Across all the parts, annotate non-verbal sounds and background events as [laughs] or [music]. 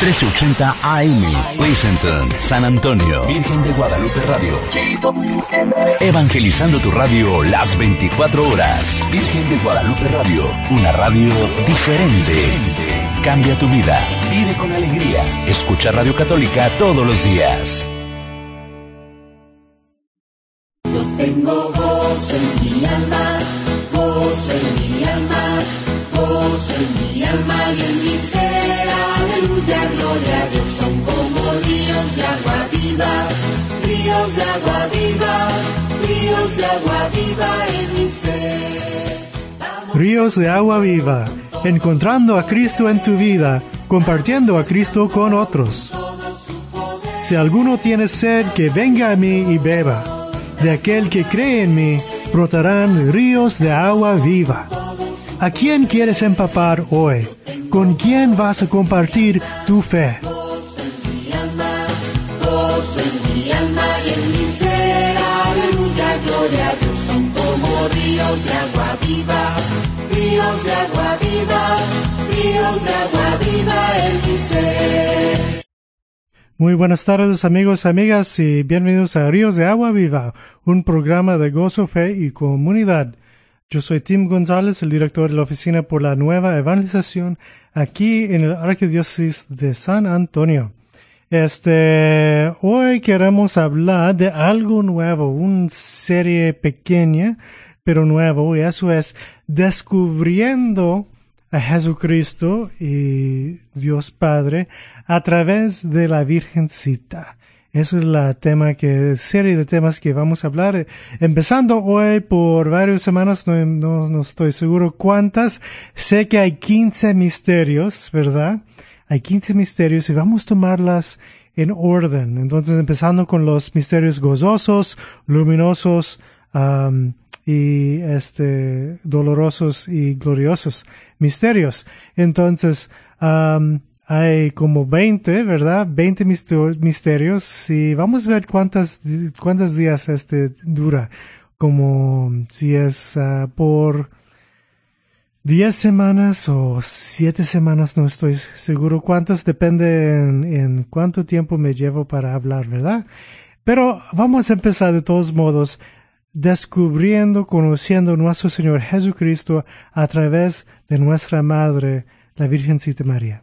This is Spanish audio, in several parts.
1380 AM, Pleasanton, San Antonio, Virgen de Guadalupe Radio. Evangelizando tu radio las 24 horas. Virgen de Guadalupe Radio, una radio diferente. Cambia tu vida, vive con alegría. Escucha Radio Católica todos los días. Yo tengo voz en mi alma, voz en mi alma, voz en mi alma y en mi ser. Aleluya, gloria a Dios, son como ríos de agua viva, ríos de agua viva, ríos de agua viva en mi ser. Ríos de agua viva, encontrando a Cristo en tu vida, compartiendo a Cristo con otros. Si alguno tiene sed, que venga a mí y beba. De aquel que cree en mí, brotarán ríos de agua viva. ¿A quién quieres empapar hoy? ¿Con quién vas a compartir tu fe? en mi alma y en mi ser. Aleluya, gloria a Dios, son como ríos de agua viva, ríos de agua viva, ríos de agua viva en mi ser. Muy buenas tardes amigos amigas y bienvenidos a Ríos de Agua Viva, un programa de gozo, fe y comunidad. Yo soy Tim González, el director de la Oficina por la Nueva Evangelización, aquí en el Arquidiócesis de San Antonio. Este, hoy queremos hablar de algo nuevo, una serie pequeña, pero nuevo, y eso es descubriendo a Jesucristo y Dios Padre a través de la Virgencita. Eso es la tema que, serie de temas que vamos a hablar. Empezando hoy por varias semanas, no, no, no estoy seguro cuántas. Sé que hay 15 misterios, ¿verdad? Hay 15 misterios y vamos a tomarlas en orden. Entonces, empezando con los misterios gozosos, luminosos, um, y este, dolorosos y gloriosos misterios. Entonces, hay como 20, ¿verdad? 20 misterios y vamos a ver cuántas, cuántos días este dura. Como si es uh, por 10 semanas o 7 semanas, no estoy seguro cuántos, depende en, en cuánto tiempo me llevo para hablar, ¿verdad? Pero vamos a empezar de todos modos descubriendo, conociendo nuestro Señor Jesucristo a través de nuestra Madre, la Virgencita María.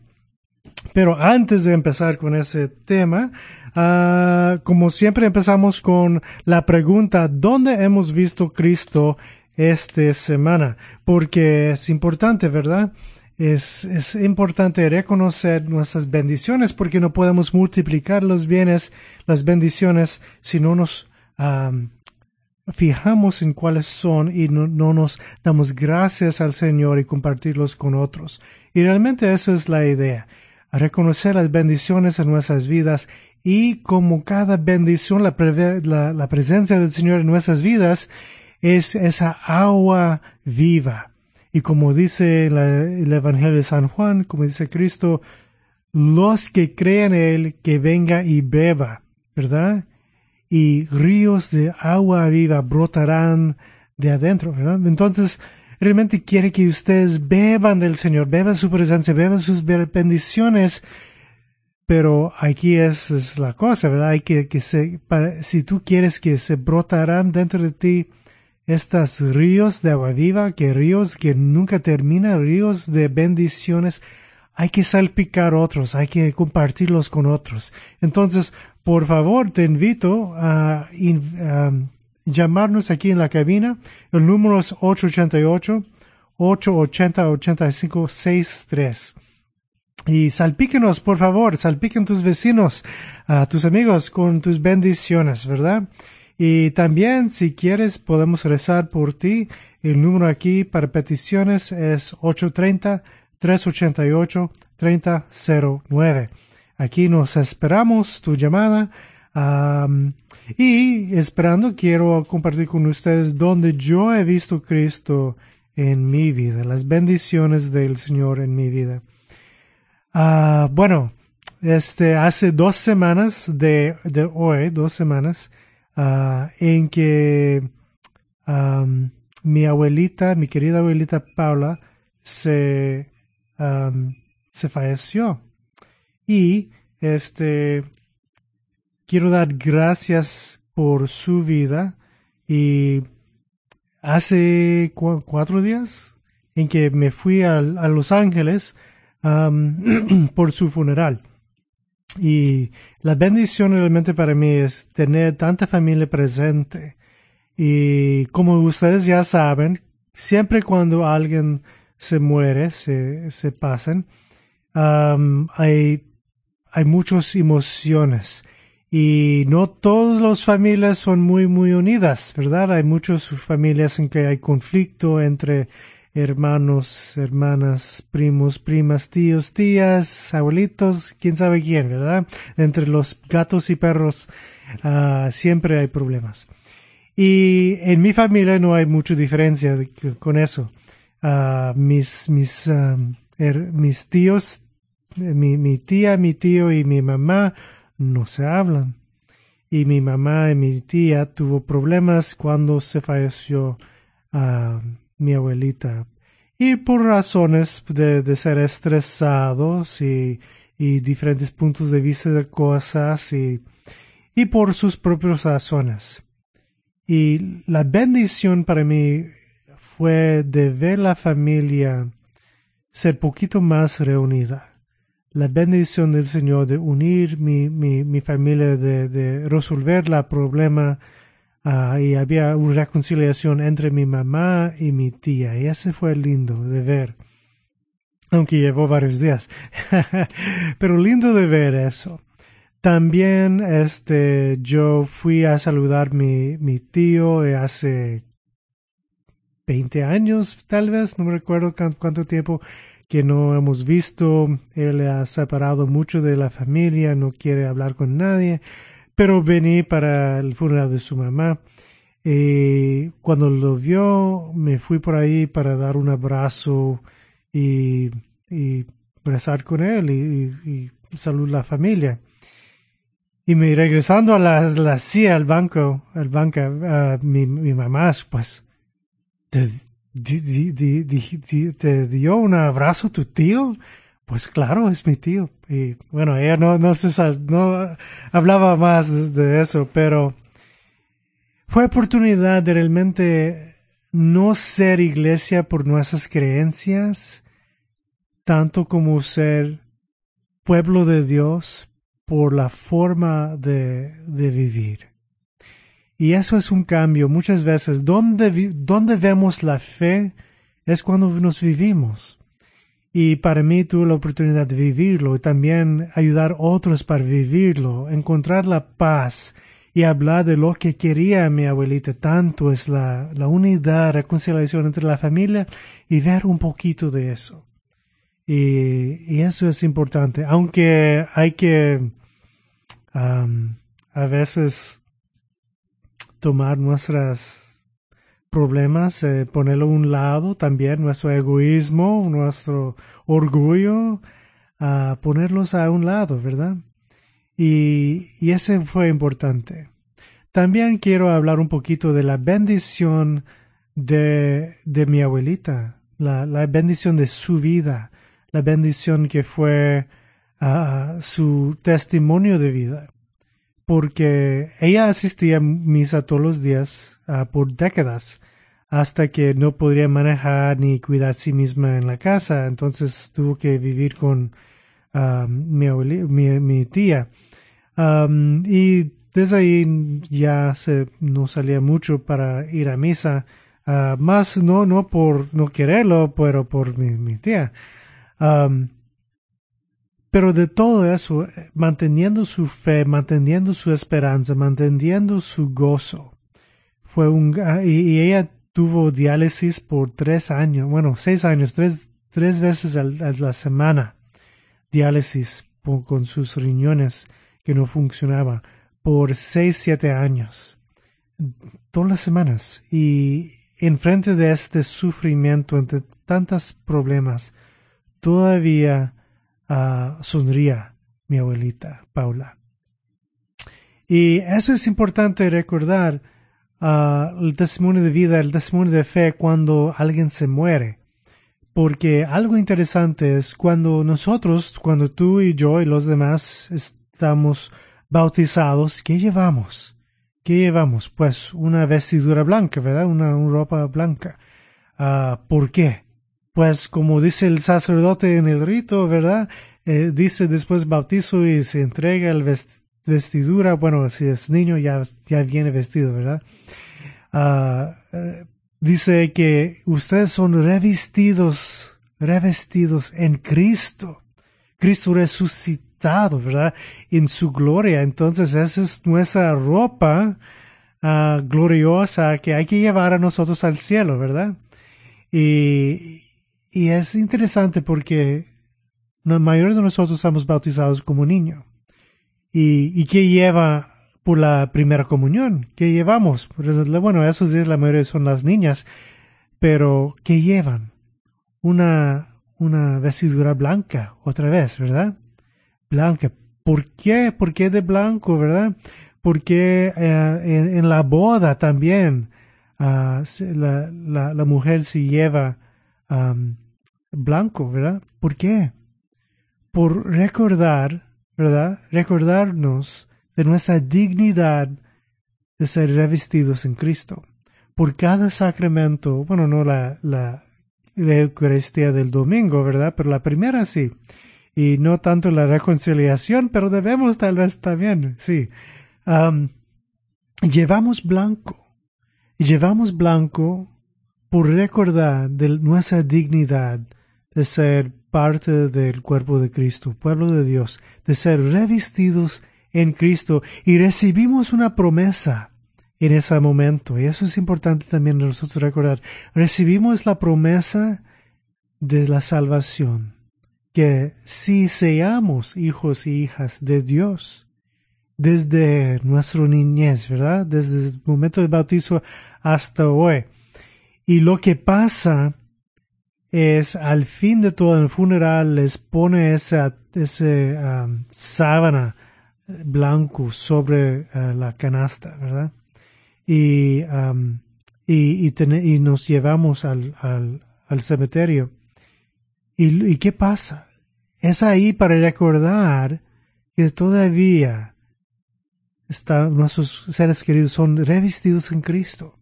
Pero antes de empezar con ese tema, ah, como siempre empezamos con la pregunta, ¿dónde hemos visto Cristo esta semana? Porque es importante, ¿verdad? Es, es importante reconocer nuestras bendiciones porque no podemos multiplicar los bienes, las bendiciones, si no nos fijamos en cuáles son y no, nos damos gracias al Señor y compartirlos con otros. Y realmente esa es la idea, reconocer las bendiciones en nuestras vidas y como cada bendición, la, presencia del Señor en nuestras vidas es esa agua viva. Y como dice el Evangelio de San Juan, como dice Cristo, los que creen en Él, que venga y beba, ¿verdad? y ríos de agua viva brotarán de adentro, ¿verdad? Entonces, realmente quiere que ustedes beban del Señor, beban su presencia, beban sus bendiciones, pero aquí es, la cosa, ¿verdad? Hay que, que se, si tú quieres que se brotarán dentro de ti estos ríos de agua viva, que ríos que nunca terminan, ríos de bendiciones, hay que salpicar otros, hay que compartirlos con otros. Entonces, por favor, te invito a, llamarnos aquí en la cabina. El número es 888-880-8563. Y salpíquenos, por favor, salpiquen tus vecinos, a tus amigos con tus bendiciones, ¿verdad? Y también, si quieres, podemos rezar por ti. El número aquí para peticiones es 830 388-3009. Aquí nos esperamos tu llamada. Y esperando, quiero compartir con ustedes donde yo he visto Cristo en mi vida, las bendiciones del Señor en mi vida. Ah, bueno, este, hace dos semanas de, de hoy, dos semanas, uh, en que um, mi abuelita, mi querida abuelita Paula, se, um, se falleció. Y este, quiero dar gracias por su vida y hace cuatro días en que me fui a, a Los Ángeles [clears throat] por su funeral. Y la bendición realmente para mí es tener tanta familia presente. Y como ustedes ya saben, siempre cuando alguien se muere, se, se pasan, hay, hay muchas emociones. Y no todas las familias son muy, muy unidas, ¿verdad? Hay muchas familias en que hay conflicto entre hermanos, hermanas, primos, primas, tíos, tías, abuelitos, quién sabe quién, ¿verdad? Entre los gatos y perros uh, siempre hay problemas. Y en mi familia no hay mucha diferencia con eso. Uh, mis, mis, um, mis tíos, mi, mi tía, mi tío y mi mamá no se hablan. Y mi mamá y mi tía tuvo problemas cuando se falleció uh, mi abuelita. Y por razones de, de ser estresados y, y, diferentes puntos de vista de cosas y, y por sus propias razones. Y la bendición para mí fue de ver la familia ser poquito más reunida. La bendición del Señor de unir mi, mi, mi familia, de, de resolver la problema Ah, y había una reconciliación entre mi mamá y mi tía, y ese fue lindo de ver, aunque llevó varios días, [laughs] pero lindo de ver eso. También, este, yo fui a saludar mi, mi tío hace 20 años, tal vez, no me recuerdo cuánto tiempo que no hemos visto. Él ha separado mucho de la familia, no quiere hablar con nadie pero vení para el funeral de su mamá. Y cuando lo vio, me fui por ahí para dar un abrazo y, y rezar con él y, y, saludar a la familia. Y me regresando a la, la CIA, al banco, al banco, mi, mi mamá, pues, te, dio un abrazo tu tío pues claro, es mi tío. Y bueno, ella no, no, se, no hablaba más de eso, pero fue oportunidad de realmente no ser iglesia por nuestras creencias, tanto como ser pueblo de Dios por la forma de, de vivir. Y eso es un cambio. Muchas veces, donde, donde vemos la fe es cuando nos vivimos. Y para mí tuve la oportunidad de vivirlo y también ayudar a otros para vivirlo, encontrar la paz y hablar de lo que quería mi abuelita tanto es la, la unidad, reconciliación entre la familia y ver un poquito de eso. Y, y eso es importante, aunque hay que a veces tomar nuestras problemas, eh, ponerlo a un lado también, nuestro egoísmo, nuestro orgullo, a ponerlos a un lado, ¿verdad? Y, y ese fue importante. También quiero hablar un poquito de la bendición de, de mi abuelita, la, la bendición de su vida, la bendición que fue uh, su testimonio de vida porque ella asistía a misa todos los días uh, por décadas hasta que no podría manejar ni cuidar a sí misma en la casa, entonces tuvo que vivir con uh, mi, tía. Y desde ahí ya se, no salía mucho para ir a misa, uh, más no, no por no quererlo, pero por mi, tía. Pero de todo eso, manteniendo su fe, manteniendo su esperanza, manteniendo su gozo, fue un, y, ella tuvo diálisis por tres años, bueno, seis años, tres, tres veces a la semana, diálisis con sus riñones que no funcionaban por seis, siete años, todas las semanas. Y enfrente de este sufrimiento, entre tantos problemas, todavía sonría mi abuelita Paula. Y eso es importante recordar uh, el testimonio de vida, el testimonio de fe cuando alguien se muere. Porque algo interesante es cuando nosotros, cuando tú y yo y los demás estamos bautizados, ¿qué llevamos? ¿Qué llevamos? Pues una vestidura blanca, ¿verdad? Una, ropa blanca. Uh, ¿Por qué? Pues como dice el sacerdote en el rito, ¿verdad? Eh, dice después bautizo y se entrega el vestidura, bueno, si es niño ya, viene vestido, ¿verdad? Ah, eh, dice que ustedes son revestidos, revestidos en Cristo. Cristo resucitado, ¿verdad? En su gloria. Entonces esa es nuestra ropa uh, gloriosa que hay que llevar a nosotros al cielo, ¿verdad? Y, y es interesante porque la mayoría de nosotros estamos bautizados como niños. ¿Y, qué lleva por la primera comunión? ¿Qué llevamos? Bueno, esos días la mayoría son las niñas, pero ¿qué llevan? Una, una vestidura blanca, otra vez, ¿verdad? Blanca. ¿Por qué? ¿Por qué de blanco, verdad? Porque eh, en, la boda también uh, la, la, mujer se lleva blanco, ¿verdad? ¿Por qué? por recordar, ¿verdad? Recordarnos de nuestra dignidad de ser revestidos en Cristo. Por cada sacramento, bueno, no la, la, Eucaristía del domingo, ¿verdad? Pero la primera sí. Y no tanto la reconciliación, pero debemos tal vez también, sí. llevamos blanco. Y llevamos blanco por recordar de nuestra dignidad de ser parte del cuerpo de Cristo, pueblo de Dios, de ser revestidos en Cristo y recibimos una promesa en ese momento. Y eso es importante también nosotros recordar. Recibimos la promesa de la salvación, que si seamos hijos y hijas de Dios, desde nuestra niñez, ¿verdad? Desde el momento del bautizo hasta hoy. Y lo que pasa es al fin de todo el funeral les pone esa ese um, sábana blanco sobre uh, la canasta, ¿verdad? Y, um, y, y, nos llevamos al, al, al cementerio. ¿Y, ¿Y qué pasa? Es ahí para recordar que todavía nuestros seres queridos son revestidos en Cristo.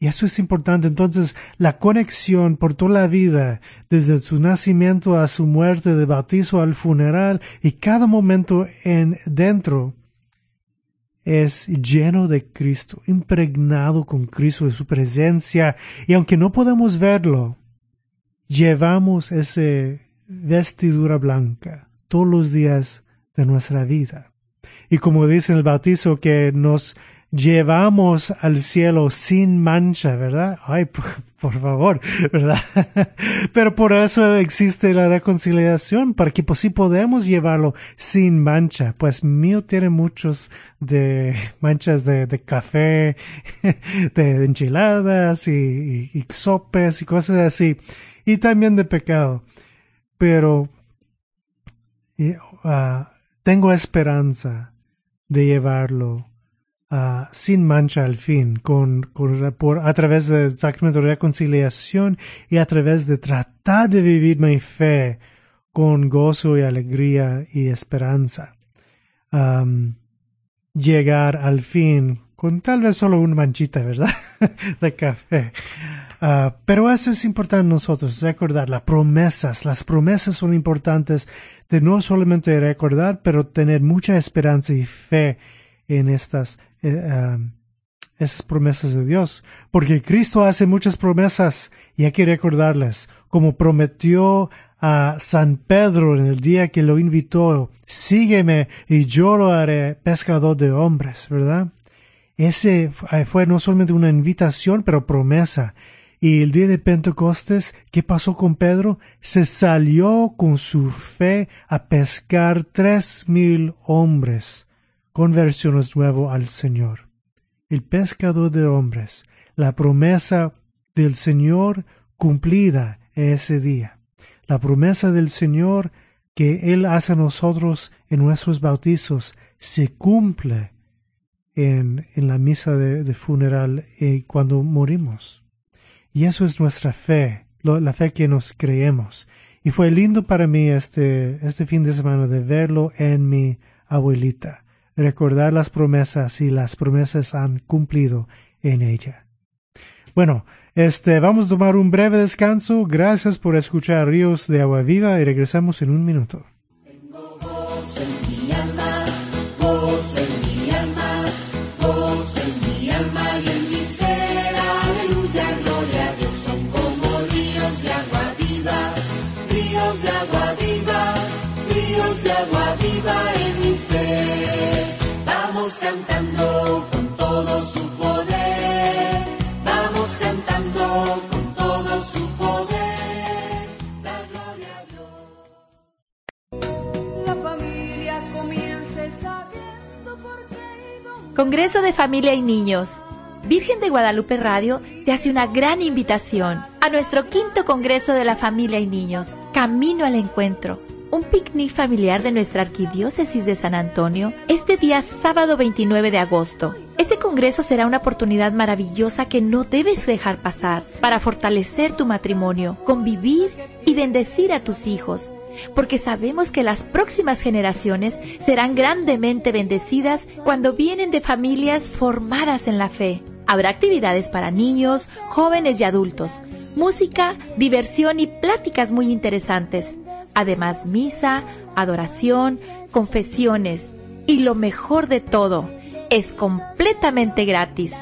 Y eso es importante. Entonces, la conexión por toda la vida, desde su nacimiento a su muerte, de bautizo al funeral, y cada momento en dentro, es lleno de Cristo, impregnado con Cristo, de su presencia. Y aunque no podemos verlo, llevamos esa vestidura blanca todos los días de nuestra vida. Y como dice el bautizo que nos llevamos al cielo sin mancha, ¿verdad? Ay, [laughs] por, favor, ¿verdad? [laughs] Pero por eso existe la reconciliación, para que pues sí podemos llevarlo sin mancha. Pues mío tiene muchos de manchas de, de café, [laughs] de enchiladas y, y, sopes y cosas así. Y también de pecado. Pero ah, tengo esperanza de llevarlo Ah, sin mancha al fin, con, con, por, a través de reconciliación y a través de tratar de vivir mi fe con gozo y alegría y esperanza. llegar al fin con tal vez solo una manchita, ¿verdad? [laughs] de café. Ah, pero eso es importante nosotros, recordar las promesas. Las promesas son importantes de no solamente recordar, pero tener mucha esperanza y fe en estas eh, esas promesas de Dios, porque Cristo hace muchas promesas y hay que recordarlas, como prometió a San Pedro en el día que lo invitó, sígueme y yo lo haré pescador de hombres, ¿verdad? Ese fue no solamente una invitación, pero promesa. Y el día de Pentecostes, ¿qué pasó con Pedro? Se salió con su fe a pescar tres mil hombres. Conversiones nuevo al Señor. El pescador de hombres. La promesa del Señor cumplida ese día. La promesa del Señor que Él hace a nosotros en nuestros bautizos se cumple en, en la misa de, funeral y cuando morimos. Y eso es nuestra fe, la fe que nos creemos. Y fue lindo para mí este, este fin de semana de verlo en mi abuelita, recordar las promesas y las promesas han cumplido en ella. Bueno, este, vamos a tomar un breve descanso. Gracias por escuchar Ríos de Agua Viva y regresamos en un minuto. Congreso de Familia y Niños. Virgen de Guadalupe Radio te hace una gran invitación a nuestro quinto Congreso de la Familia y Niños, Camino al Encuentro un picnic familiar de nuestra Arquidiócesis de San Antonio este día sábado 29 de agosto. Este congreso será una oportunidad maravillosa que no debes dejar pasar para fortalecer tu matrimonio, convivir y bendecir a tus hijos, porque sabemos que las próximas generaciones serán grandemente bendecidas cuando vienen de familias formadas en la fe. Habrá actividades para niños, jóvenes y adultos, música, diversión y pláticas muy interesantes. Además, misa, adoración, confesiones y lo mejor de todo, es completamente gratis.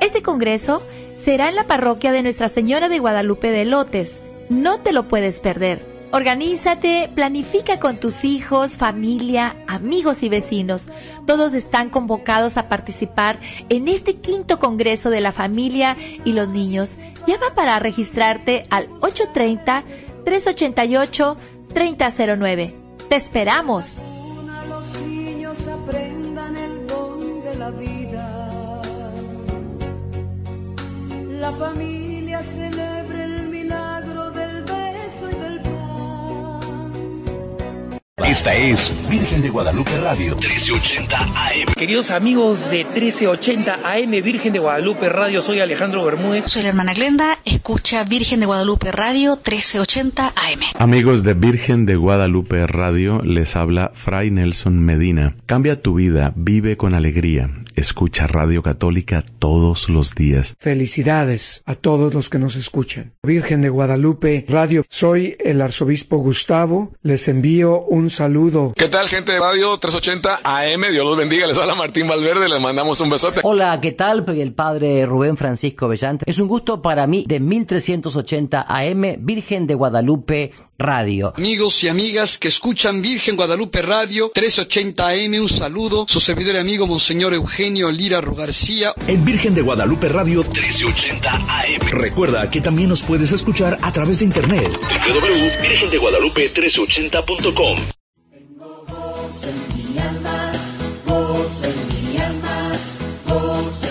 Este congreso será en la parroquia de Nuestra Señora de Guadalupe de Lotes. No te lo puedes perder. Organízate, planifica con tus hijos, familia, amigos y vecinos. Todos están convocados a participar en este quinto Congreso de la Familia y los Niños. Llama para registrarte al 830 388 3009. ¡Te esperamos! La familia Esta es Virgen de Guadalupe Radio 1380 AM. Queridos amigos de 1380 AM Virgen de Guadalupe Radio, soy Alejandro Bermúdez. Soy la hermana Glenda, escucha Virgen de Guadalupe Radio 1380 AM. Amigos de Virgen de Guadalupe Radio, les habla Fray Nelson Medina. Cambia tu vida, vive con alegría. Escucha Radio Católica todos los días. Felicidades a todos los que nos escuchan. Virgen de Guadalupe Radio, soy el arzobispo Gustavo, les envío un saludo. ¿Qué tal gente de Radio 380 AM? Dios los bendiga, les habla Martín Valverde, les mandamos un besote. Hola, ¿qué tal? El padre Rubén Francisco Bellante. Es un gusto para mí de 1380 AM, Virgen de Guadalupe Radio. Amigos y amigas que escuchan Virgen Guadalupe Radio 380 AM, un saludo. Su servidor y amigo Monseñor Eugenio Lira García. En Virgen de Guadalupe Radio 1380 AM. Recuerda que también nos puedes escuchar a través de internet. www.virgendeguadalupe380.com Tengo voz en mi alma, voz en mi alma, voz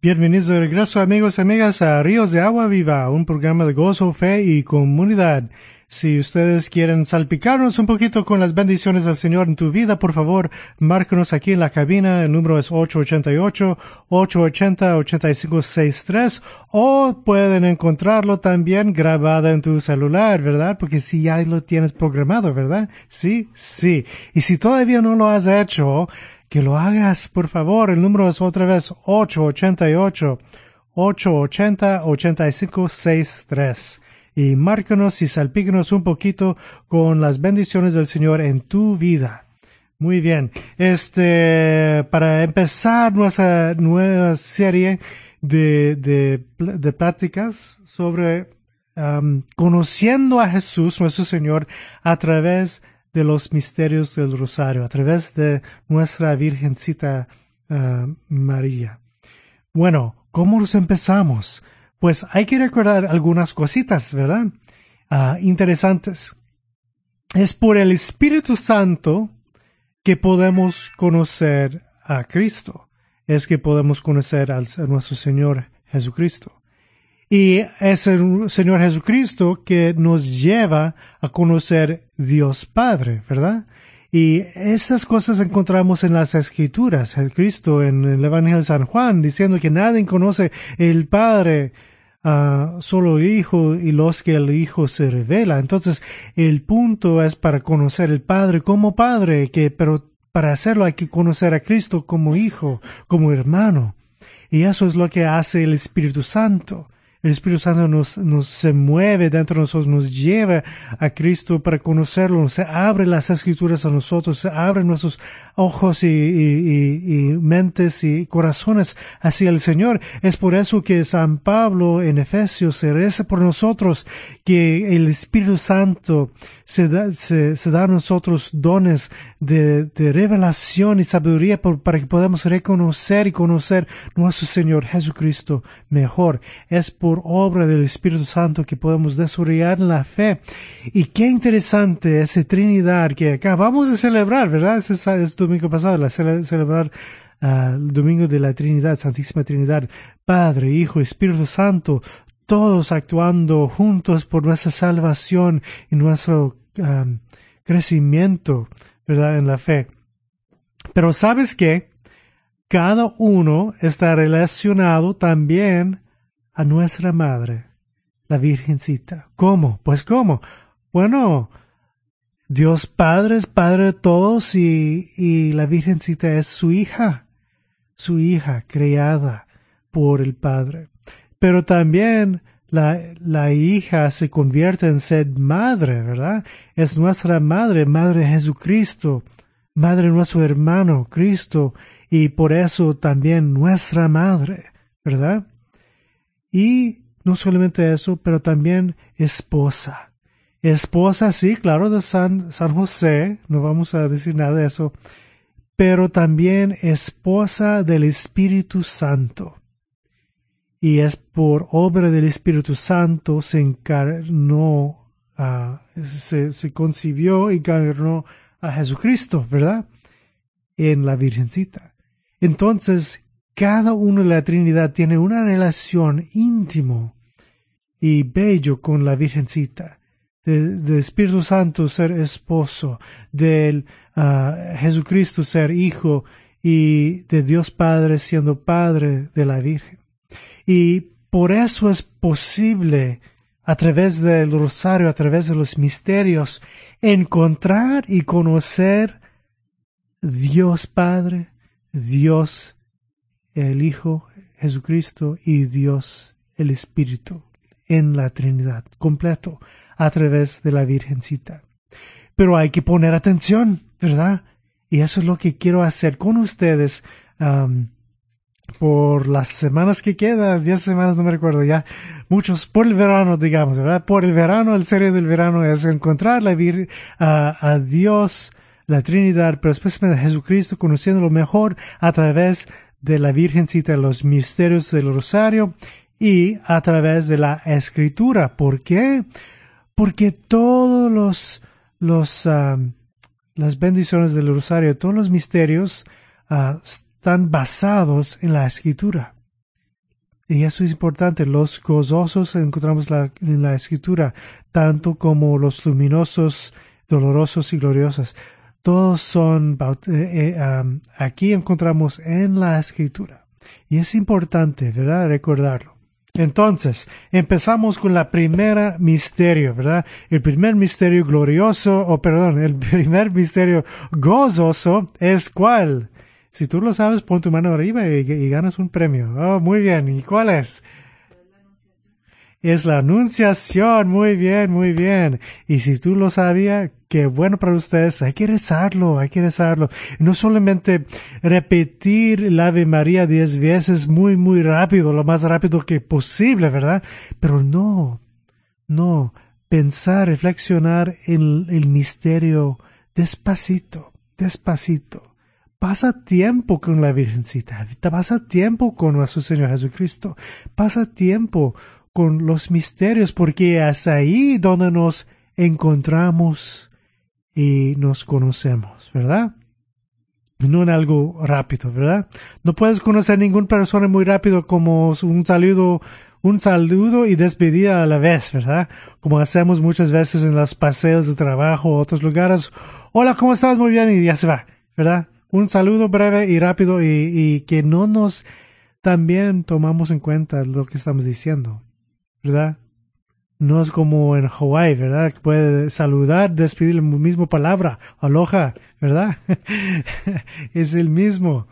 Bienvenidos de regreso amigos y amigas a Ríos de Agua Viva, un programa de gozo, fe y comunidad. Si ustedes quieren salpicarnos un poquito con las bendiciones del Señor en tu vida, por favor, márcanos aquí en la cabina. El número es 888-880-8563 o pueden encontrarlo también grabado en tu celular, ¿verdad? Porque si ya lo tienes programado, ¿verdad? Sí, sí. Y si todavía no lo has hecho, que lo hagas, por favor. El número es otra vez 888 880 8563 y márcanos y salpícanos un poquito con las bendiciones del Señor en tu vida. Muy bien. Este, para empezar nuestra nueva serie de, de, pláticas sobre conociendo a Jesús, nuestro Señor, a través de los misterios del Rosario, a través de nuestra Virgencita uh, María. Bueno, ¿cómo nos empezamos? Pues hay que recordar algunas cositas, ¿verdad? Uh, interesantes. Es por el Espíritu Santo que podemos conocer a Cristo. Es que podemos conocer al, a nuestro Señor Jesucristo. Y es el Señor Jesucristo que nos lleva a conocer Dios Padre, ¿verdad? Y esas cosas encontramos en las Escrituras. El Cristo en el Evangelio de San Juan diciendo que nadie conoce el Padre, uh, solo el Hijo y los que el Hijo se revela. Entonces, el punto es para conocer el Padre como Padre, que, pero para hacerlo hay que conocer a Cristo como Hijo, como hermano. Y eso es lo que hace el Espíritu Santo. El Espíritu Santo nos, nos se mueve dentro de nosotros, nos lleva a Cristo para conocerlo, se abre las escrituras a nosotros, se abren nuestros ojos y, y, y, mentes y corazones hacia el Señor. Es por eso que San Pablo en Efesios se reza por nosotros, que el Espíritu Santo se da, se, se da a nosotros dones de, de revelación y sabiduría para que podamos reconocer y conocer nuestro Señor Jesucristo mejor. Es por obra del Espíritu Santo que podemos desarrollar la fe. Y qué interesante esa Trinidad que acabamos de celebrar, ¿verdad? Es, domingo pasado, la celebrar uh, el domingo de la Trinidad, Santísima Trinidad, Padre, Hijo, Espíritu Santo, todos actuando juntos por nuestra salvación y nuestro um, crecimiento, ¿verdad? En la fe. Pero sabes que cada uno está relacionado también a nuestra madre, la Virgencita. ¿Cómo? Pues cómo? Bueno, Dios Padre es Padre de todos y, y la Virgencita es su hija, su hija creada por el Padre. Pero también la, la hija se convierte en ser madre, ¿verdad? Es nuestra madre, madre Jesucristo, madre nuestro hermano Cristo, y por eso también nuestra madre, ¿verdad? Y no solamente eso, pero también esposa. Esposa, sí, claro, de San, San José, no vamos a decir nada de eso, pero también esposa del Espíritu Santo. Y es por obra del Espíritu Santo se encarnó, uh, se, concibió y encarnó a Jesucristo, ¿verdad? En la Virgencita. Entonces, cada uno de la Trinidad tiene una relación íntimo y bello con la Virgencita, del Espíritu Santo ser esposo, del uh, Jesucristo ser hijo y de Dios Padre siendo Padre de la Virgen. Y por eso es posible, a través del rosario, a través de los misterios, encontrar y conocer Dios Padre, Dios el Hijo Jesucristo y Dios el Espíritu en la Trinidad completo a través de la Virgencita. Pero hay que poner atención, ¿verdad? Y eso es lo que quiero hacer con ustedes por las semanas que quedan, diez semanas, no me recuerdo ya, muchos por el verano, digamos, ¿verdad? Por el verano, el serie del verano es encontrar la vir a, a Dios, la Trinidad, pero especialmente a Jesucristo, conociéndolo mejor a través de la Virgencita, los misterios del Rosario y a través de la Escritura. ¿Por qué? Porque todos los, los, uh, las bendiciones del Rosario, todos los misterios uh, están basados en la Escritura. Y eso es importante. Los gozosos encontramos en la Escritura, tanto como los luminosos, dolorosos y gloriosos todos son, eh, eh, aquí encontramos en la escritura. Y es importante, ¿verdad? Recordarlo. Entonces, empezamos con la primera misterio, ¿verdad? El primer misterio glorioso, o perdón, el [laughs] primer misterio gozoso es cuál? Si tú lo sabes, pon tu mano arriba y, ganas un premio. Oh, muy bien. ¿Y cuál es? es la anunciación. Muy bien, muy bien. Y si tú lo sabías, qué bueno para ustedes. Hay que rezarlo, hay que rezarlo. No solamente repetir la Ave María diez veces muy, muy rápido, lo más rápido que posible, ¿verdad? Pero no, no. Pensar, reflexionar en el misterio despacito, despacito. Pasa tiempo con la Virgencita, pasa tiempo con nuestro Señor Jesucristo, pasa tiempo con los misterios, porque es ahí donde nos encontramos y nos conocemos, ¿verdad? No en algo rápido, ¿verdad? No puedes conocer ninguna persona muy rápido como un saludo, un saludo y despedida a la vez, ¿verdad? Como hacemos muchas veces en los paseos de trabajo o otros lugares. Hola, ¿cómo estás? Muy bien y ya se va, ¿verdad? Un saludo breve y rápido y, que no nos también tomamos en cuenta lo que estamos diciendo. ¿verdad? No es como en Hawái, ¿verdad? Puede saludar, despedir la misma palabra, aloha, ¿verdad? [laughs] es el mismo.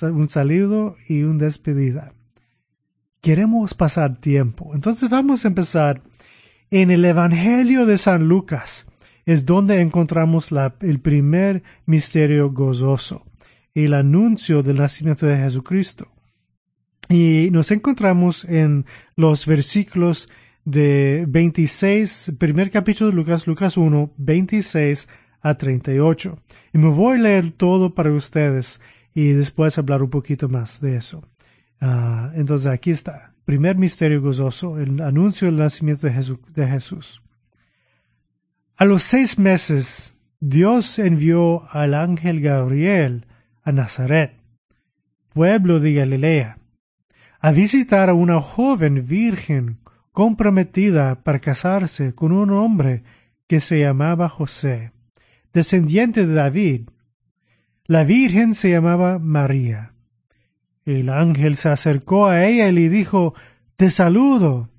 Un saludo y un despedida. Queremos pasar tiempo. Entonces vamos a empezar en el Evangelio de San Lucas. Es donde encontramos el primer misterio gozoso, el anuncio del nacimiento de Jesucristo. Y nos encontramos en los versículos de 26, primer capítulo de Lucas, Lucas 1, 26 a 38. Y me voy a leer todo para ustedes y después hablar un poquito más de eso. Ah, entonces aquí está. Primer misterio gozoso, el anuncio del nacimiento de Jesús, de Jesús. A los seis meses, Dios envió al ángel Gabriel a Nazaret, pueblo de Galilea a visitar a una joven virgen comprometida para casarse con un hombre que se llamaba José, descendiente de David. La virgen se llamaba María. El ángel se acercó a ella y le dijo, Te saludo,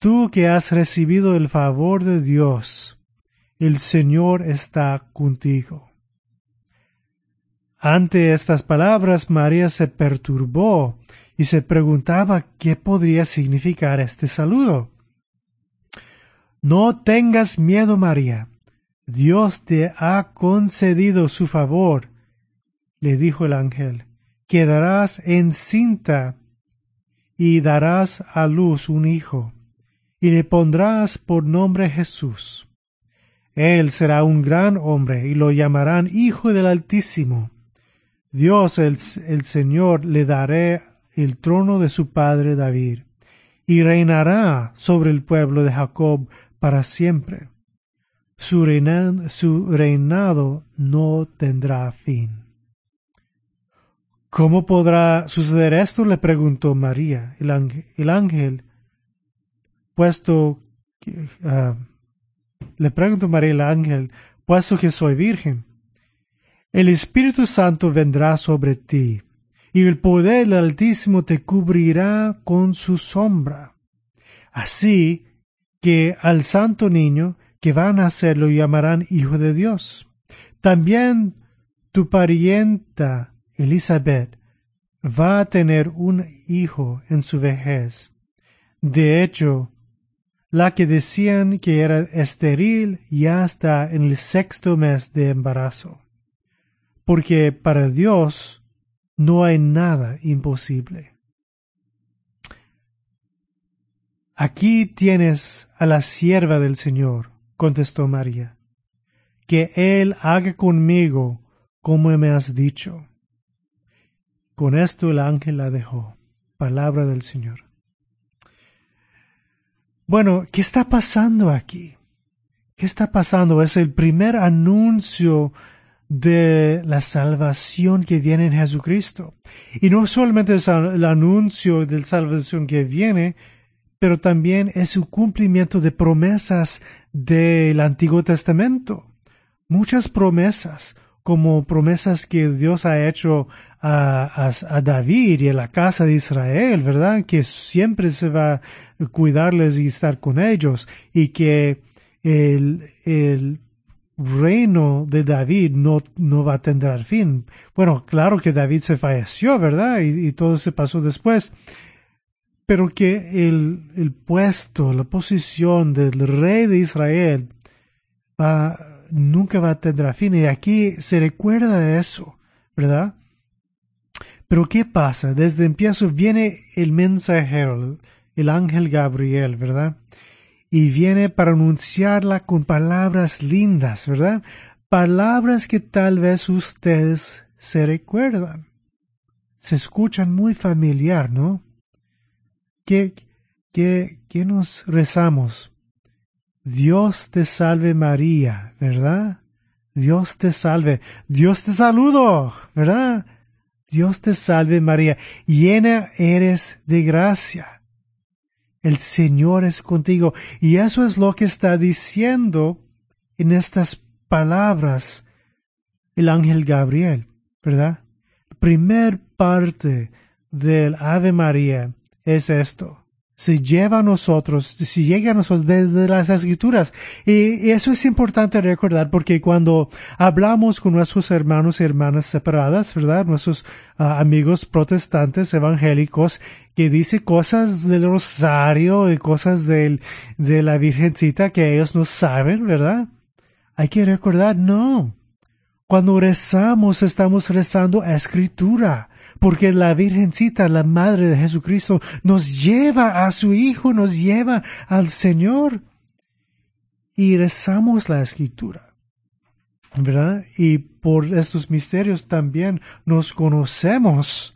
tú que has recibido el favor de Dios. El Señor está contigo. Ante estas palabras María se perturbó y se preguntaba qué podría significar este saludo. No tengas miedo, María. Dios te ha concedido su favor, le dijo el ángel. Quedarás encinta y darás a luz un hijo, y le pondrás por nombre Jesús. Él será un gran hombre y lo llamarán Hijo del Altísimo. Dios el, el Señor le daré el trono de su padre David, y reinará sobre el pueblo de Jacob para siempre. Su, reinado no tendrá fin. ¿Cómo podrá suceder esto? le preguntó María. El ángel, puesto uh, le preguntó María el ángel, puesto que soy virgen. El Espíritu Santo vendrá sobre ti y el poder del Altísimo te cubrirá con su sombra. Así que al santo niño que va a nacer lo llamarán Hijo de Dios. También tu parienta Elizabeth va a tener un hijo en su vejez. De hecho, la que decían que era estéril ya está en el sexto mes de embarazo. Porque para Dios no hay nada imposible. Aquí tienes a la sierva del Señor, contestó María, que Él haga conmigo como me has dicho. Con esto el ángel la dejó. Palabra del Señor. Bueno, ¿qué está pasando aquí? ¿Qué está pasando? Es el primer anuncio de la salvación que viene en Jesucristo. Y no solamente es el anuncio de la salvación que viene, pero también es un cumplimiento de promesas del Antiguo Testamento. Muchas promesas, como promesas que Dios ha hecho a, a, David y a la casa de Israel, ¿verdad? Que siempre se va a cuidarles y estar con ellos y que el, el reino de David no, no va a tener fin. Bueno, claro que David se falleció, ¿verdad? Y, todo se pasó después. pero que el, el puesto, la posición del rey de Israel va, nunca va a tener fin. Y aquí se recuerda eso, ¿verdad? Pero ¿qué pasa? Desde empiezo viene el mensajero, el ángel Gabriel, ¿verdad? Y viene para anunciarla con palabras lindas, ¿verdad? Palabras que tal vez ustedes se recuerdan. Se escuchan muy familiar, ¿no? ¿Qué, qué, qué nos rezamos? Dios te salve María, ¿verdad? Dios te salve. Dios te saludo, ¿verdad? Dios te salve María, llena eres de gracia. El Señor es contigo. Y eso es lo que está diciendo en estas palabras el ángel Gabriel, ¿verdad? Primer parte del Ave María es esto se lleva a nosotros, si llega a nosotros desde las escrituras. Y eso es importante recordar porque cuando hablamos con nuestros hermanos y hermanas separadas, ¿verdad? Nuestros ah, amigos protestantes evangélicos que dice cosas del rosario y cosas del, de la virgencita que ellos no saben, ¿verdad? Hay que recordar, no. Cuando rezamos, estamos rezando escritura porque la Virgencita, la Madre de Jesucristo, nos lleva a su Hijo, nos lleva al Señor. Y rezamos la Escritura, ¿verdad? Y por estos misterios también nos conocemos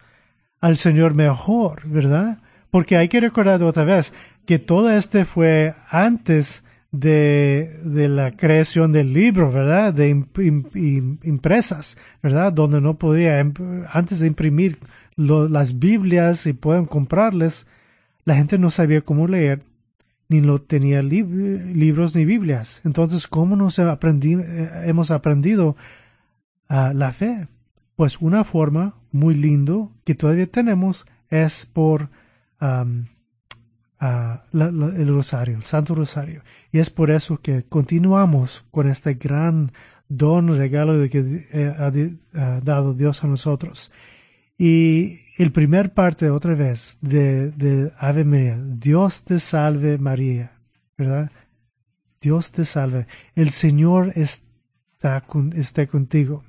al Señor mejor, ¿verdad? Porque hay que recordar otra vez que todo este fue antes de, de la creación del libro, ¿verdad? De impresas, ¿verdad? Donde no podía, antes de imprimir las Biblias y pueden comprarles, la gente no sabía cómo leer, ni lo tenía libros ni Biblias. Entonces, ¿cómo nos eh, hemos aprendido uh, la fe? Pues una forma muy lindo que todavía tenemos es por el rosario, el Santo Rosario. Y es por eso que continuamos con este gran don, regalo que eh, ha, dado Dios a nosotros. Y el primer parte, otra vez, de, de Ave María, Dios te salve María, ¿verdad? Dios te salve. El Señor está, con, está contigo.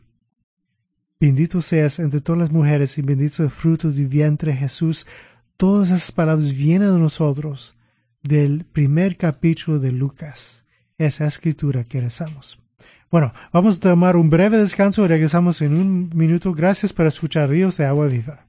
Bendito seas entre todas las mujeres y bendito el fruto de tu vientre Jesús todas esas palabras vienen de nosotros del primer capítulo de Lucas, esa escritura que rezamos. Bueno, vamos a tomar un breve descanso y regresamos en un minuto. Gracias por escuchar Ríos de Agua Viva.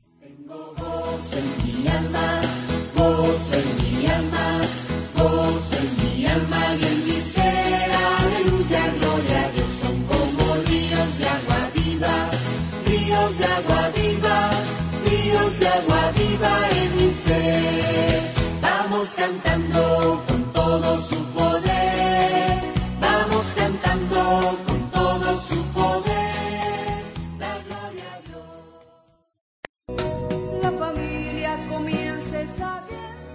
La familia comienza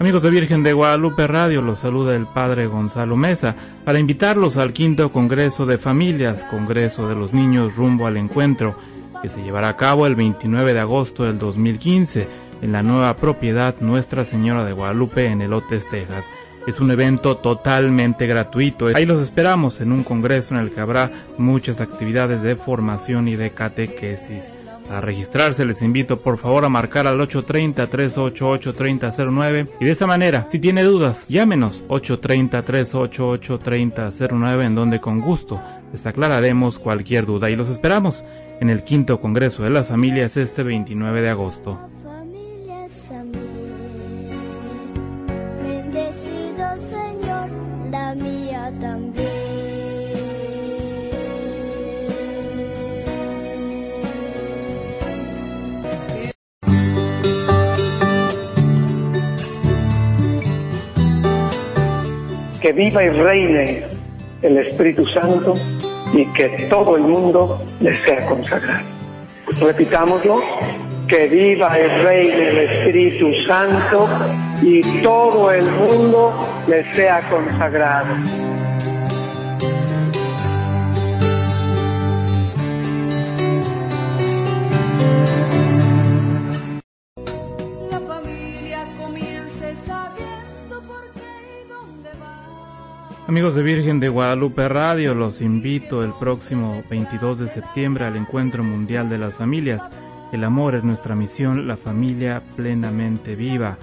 Amigos de Virgen de Guadalupe Radio, los saluda el Padre Gonzalo Mesa para invitarlos al quinto Congreso de Familias, Congreso de los Niños rumbo al Encuentro, que se llevará a cabo el 29 de agosto del 2015 en la nueva propiedad Nuestra Señora de Guadalupe en Elotes, Texas. Es un evento totalmente gratuito. Ahí los esperamos en un congreso en el que habrá muchas actividades de formación y de catequesis. A registrarse les invito por favor a marcar al 830-388-3009 y de esa manera, si tiene dudas, llámenos 830-388-3009 en donde con gusto les aclararemos cualquier duda y los esperamos en el quinto Congreso de las Familias este 29 de agosto. Que viva y reine el Espíritu Santo y que todo el mundo le sea consagrado. Repitámoslo, que viva el Rey del Espíritu Santo y todo el mundo le sea consagrado. Amigos de Virgen de Guadalupe Radio, los invito el próximo 22 de septiembre al Encuentro Mundial de las Familias. El amor es nuestra misión, la familia plenamente viva.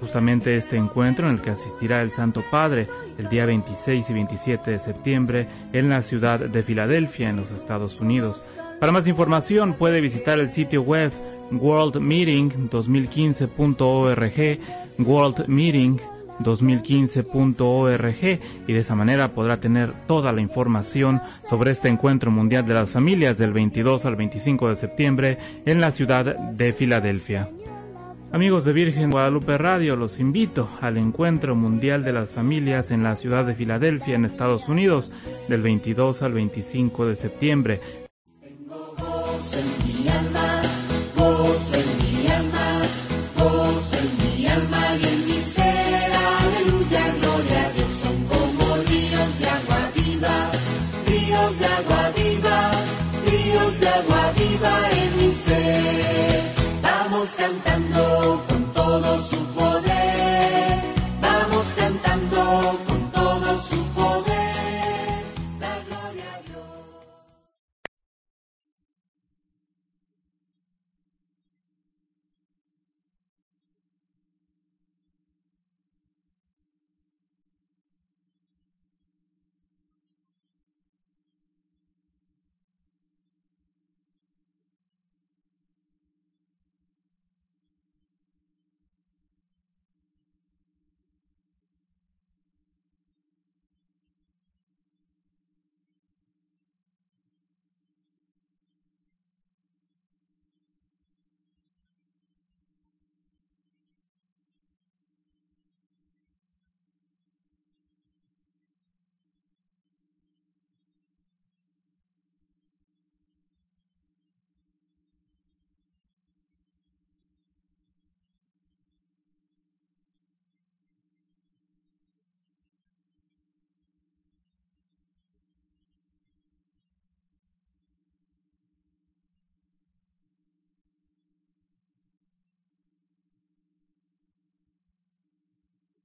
Justamente este encuentro en el que asistirá el Santo Padre el día 26 y 27 de septiembre en la ciudad de Filadelfia, en los Estados Unidos. Para más información puede visitar el sitio web worldmeeting2015.org, worldmeeting 2015.org y de esa manera podrá tener toda la información sobre este encuentro mundial de las familias del 22 al 25 de septiembre en la ciudad de Filadelfia. Amigos de Virgen Guadalupe Radio, los invito al encuentro mundial de las familias en la ciudad de Filadelfia, en Estados Unidos, del 22 al 25 de septiembre. Cantando con todo su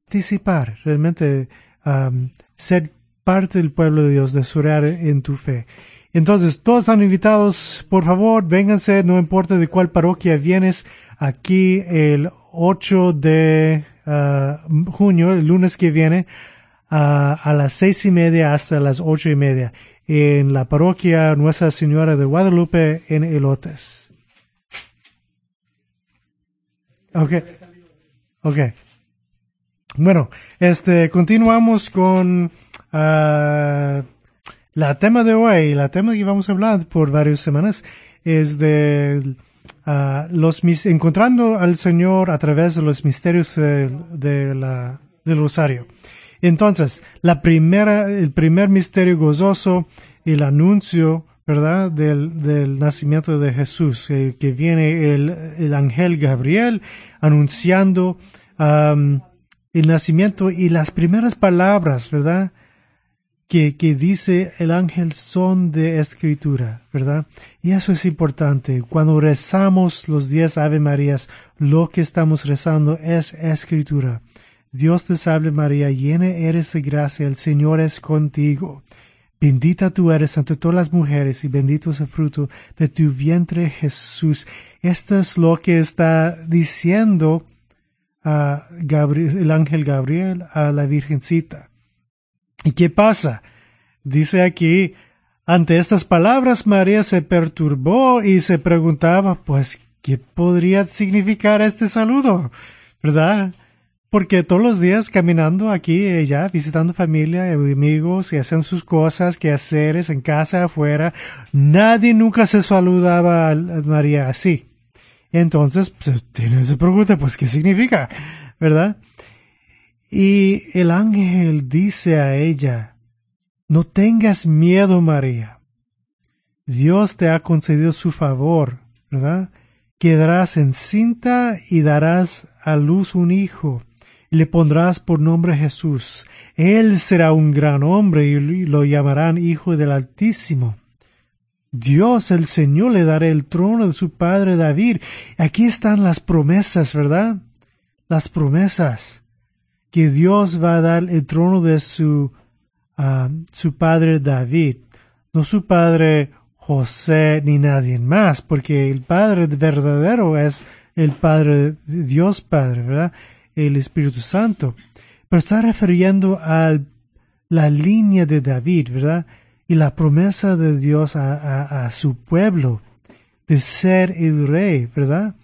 participar, realmente um, ser parte del pueblo de Dios, de surar en tu fe. Entonces, todos están invitados, por favor, vénganse, no importa de cuál parroquia vienes, aquí el 8 de uh, junio, el lunes que viene, uh, a las seis y media hasta las ocho y media, en la parroquia Nuestra Señora de Guadalupe en Elotes. Okay. Okay. Bueno, este, continuamos con uh, la tema de hoy. La tema que vamos a hablar por varias semanas es de uh, los encontrando al Señor a través de los misterios de, la, del rosario. Entonces, la primera, el primer misterio gozoso, el anuncio, ¿verdad? Del, del nacimiento de Jesús, eh, que viene el, el ángel Gabriel anunciando um, el nacimiento y las primeras palabras, ¿verdad? Que, que dice el ángel son de escritura, ¿verdad? Y eso es importante. Cuando rezamos los diez Ave Marías, lo que estamos rezando es escritura. Dios te salve María, llena eres de gracia, el Señor es contigo. Bendita tú eres entre todas las mujeres y bendito es el fruto de tu vientre Jesús. Esto es lo que está diciendo Gabriel, el ángel Gabriel a la Virgencita. ¿Y qué pasa? Dice aquí, ante estas palabras María se perturbó y se preguntaba, pues, ¿qué podría significar este saludo? ¿Verdad? Porque todos los días caminando aquí, ella, visitando familia y amigos, y hacen sus cosas, que haceres en casa, afuera, nadie nunca se saludaba a María así. Entonces, pues, se pregunta, pues, ¿qué significa? ¿Verdad? Y el ángel dice a ella, no tengas miedo, María. Dios te ha concedido su favor, ¿verdad? Quedarás encinta y darás a luz un hijo, le pondrás por nombre Jesús. Él será un gran hombre y lo llamarán Hijo del Altísimo Dios el Señor le dará el trono de su padre David. Aquí están las promesas, ¿verdad? Las promesas que Dios va a dar el trono de su a su padre David, no su padre José ni nadie más, porque el Padre verdadero es el Padre, Dios Padre, ¿verdad? El Espíritu Santo. Pero está refiriendo a la línea de David, ¿verdad? Y la promesa de Dios a, a su pueblo de ser el rey, ¿verdad?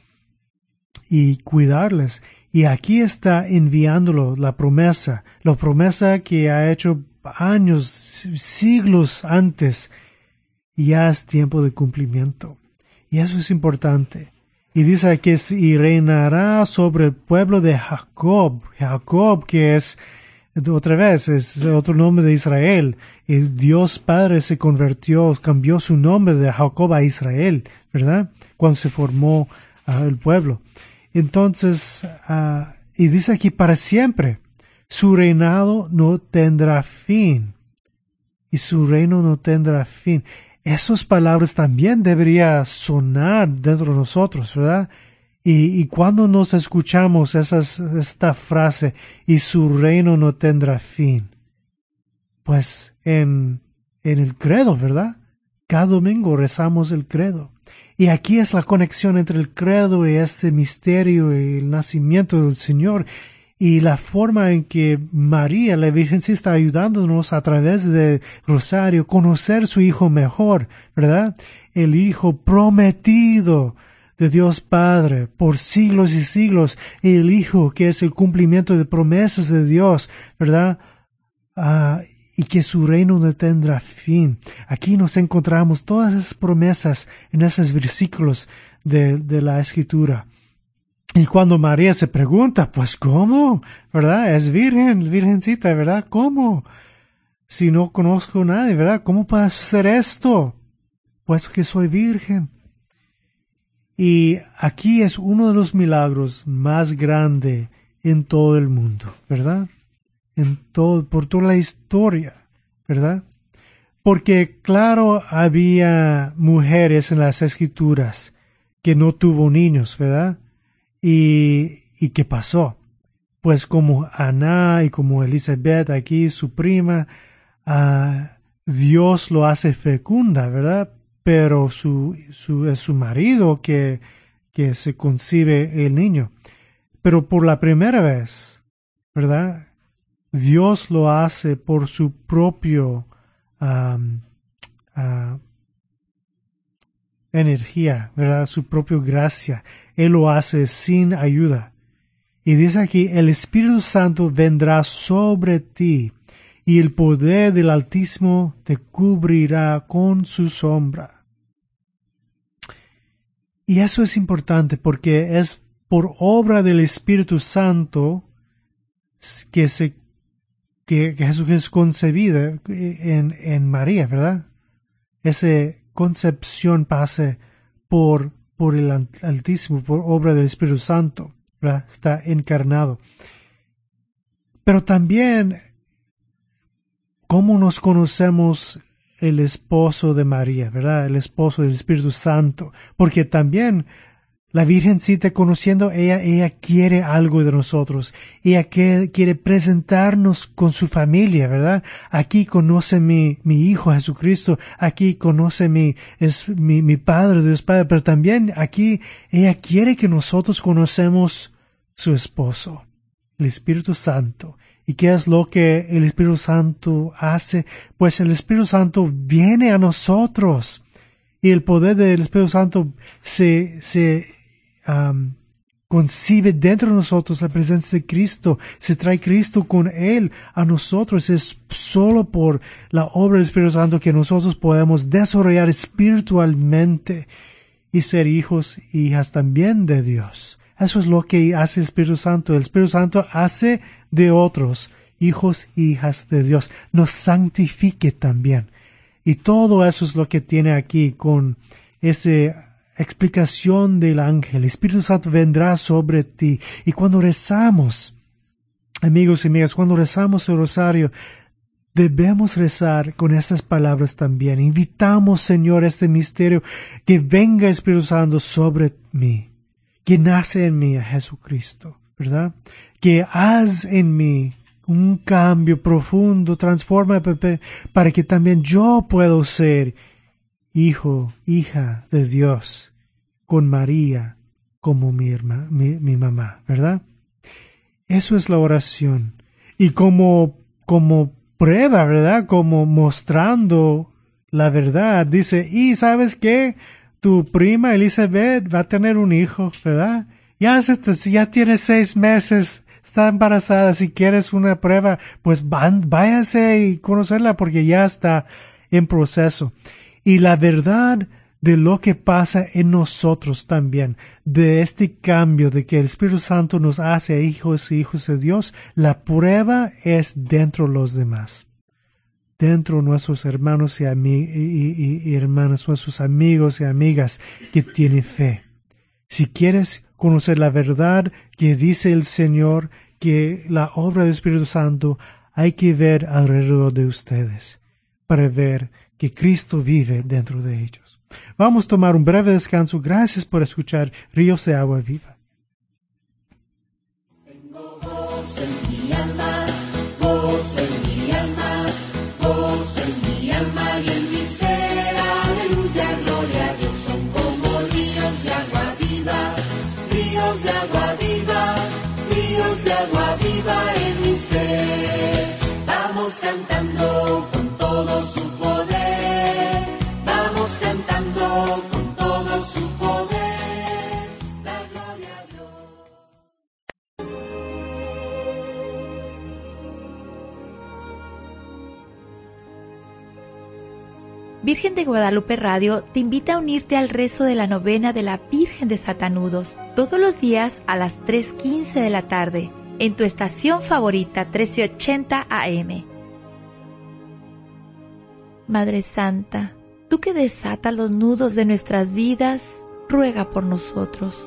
Y cuidarles. Y aquí está enviándolo la promesa, la promesa que ha hecho años, siglos antes y ya es tiempo de cumplimiento. Y eso es importante. Y dice que y reinará sobre el pueblo de Jacob. Jacob, que es, otra vez, es otro nombre de Israel. El Dios Padre se convirtió, cambió su nombre de Jacob a Israel, ¿verdad? Cuando se formó ah, el pueblo. Entonces, ah, y dice aquí para siempre, su reinado no tendrá fin. Y su reino no tendrá fin esas palabras también deberían sonar dentro de nosotros, ¿verdad? Y, cuando nos escuchamos esas, esta frase, y su reino no tendrá fin, pues en, en el credo, ¿verdad? Cada domingo rezamos el credo. Y aquí es la conexión entre el credo y este misterio y el nacimiento del Señor y la forma en que María, la Virgen, sí está ayudándonos a través de Rosario conocer su Hijo mejor, ¿verdad? El Hijo prometido de Dios Padre por siglos y siglos, el Hijo que es el cumplimiento de promesas de Dios, ¿verdad? Ah, y que su reino no tendrá fin. Aquí nos encontramos todas esas promesas en esos versículos de, la Escritura. Y cuando María se pregunta, pues ¿cómo? ¿Verdad? Es virgen, virgencita, ¿verdad? ¿Cómo? Si no conozco a nadie, ¿verdad? ¿Cómo puede suceder esto? Pues que soy virgen. Y aquí es uno de los milagros más grandes en todo el mundo, ¿verdad? En todo, por toda la historia, ¿verdad? Porque claro, había mujeres en las escrituras que no tuvo niños, ¿verdad? ¿Y, y qué pasó? Pues como Ana y como Elizabeth aquí, su prima, ah, Dios lo hace fecunda, ¿verdad? Pero su, su, es su marido que, que se concibe el niño. Pero por la primera vez, ¿verdad? Dios lo hace por su propio ah, energía, ¿verdad? Su propia gracia. Él lo hace sin ayuda. Y dice aquí, el Espíritu Santo vendrá sobre ti y el poder del Altísimo te cubrirá con su sombra. Y eso es importante porque es por obra del Espíritu Santo que se que, Jesús es concebido en, en María, ¿verdad? Esa concepción pase por por el Altísimo, por obra del Espíritu Santo, está encarnado. Pero también, ¿cómo nos conocemos el esposo de María, verdad? El esposo del Espíritu Santo. Porque también la Virgencita conociendo, ella, ella quiere algo de nosotros. Ella quiere presentarnos con su familia, ¿verdad? Aquí conoce mi, mi Hijo Jesucristo. Aquí conoce mi, es mi, mi Padre, Dios Padre. Pero también aquí ella quiere que nosotros conocemos su esposo, el Espíritu Santo. ¿Y qué es lo que el Espíritu Santo hace? Pues el Espíritu Santo viene a nosotros. Y el poder del Espíritu Santo se, se concibe dentro de nosotros la presencia de Cristo, se trae Cristo con Él a nosotros. Es solo por la obra del Espíritu Santo que nosotros podemos desarrollar espiritualmente y ser hijos e hijas también de Dios. Eso es lo que hace el Espíritu Santo. El Espíritu Santo hace de otros hijos e hijas de Dios. Nos santifique también. Y todo eso es lo que tiene aquí con ese explicación del ángel. El Espíritu Santo vendrá sobre ti. Y cuando rezamos, amigos y amigas, cuando rezamos el rosario, debemos rezar con estas palabras también. Invitamos, Señor, este misterio, que venga el Espíritu Santo sobre mí, que nace en mí a Jesucristo, ¿verdad? Que haz en mí un cambio profundo, transforma para que también yo pueda ser hijo, hija de Dios, con María como mi, mi, mamá, ¿verdad? Eso es la oración. Y como, como prueba, ¿verdad? Como mostrando la verdad, dice, y sabes qué, tu prima Elizabeth va a tener un hijo, ¿verdad? Ya, ya tiene seis meses, está embarazada, si quieres una prueba, pues van, váyase y conocerla porque ya está en proceso. Y la verdad de lo que pasa en nosotros también, de este cambio de que el Espíritu Santo nos hace hijos y hijos de Dios, la prueba es dentro de los demás. Dentro de nuestros hermanos y, y, y hermanas, nuestros amigos y amigas que tienen fe. Si quieres conocer la verdad que dice el Señor, que la obra del Espíritu Santo hay que ver alrededor de ustedes para ver que Cristo vive dentro de ellos. Vamos a tomar un breve descanso. Gracias por escuchar Ríos de Agua Viva. Virgen de Guadalupe Radio te invita a unirte al rezo de la novena de la Virgen de Satanudos todos los días a las 3.15 de la tarde en tu estación favorita 1380 AM. Madre Santa, tú que desatas los nudos de nuestras vidas, ruega por nosotros.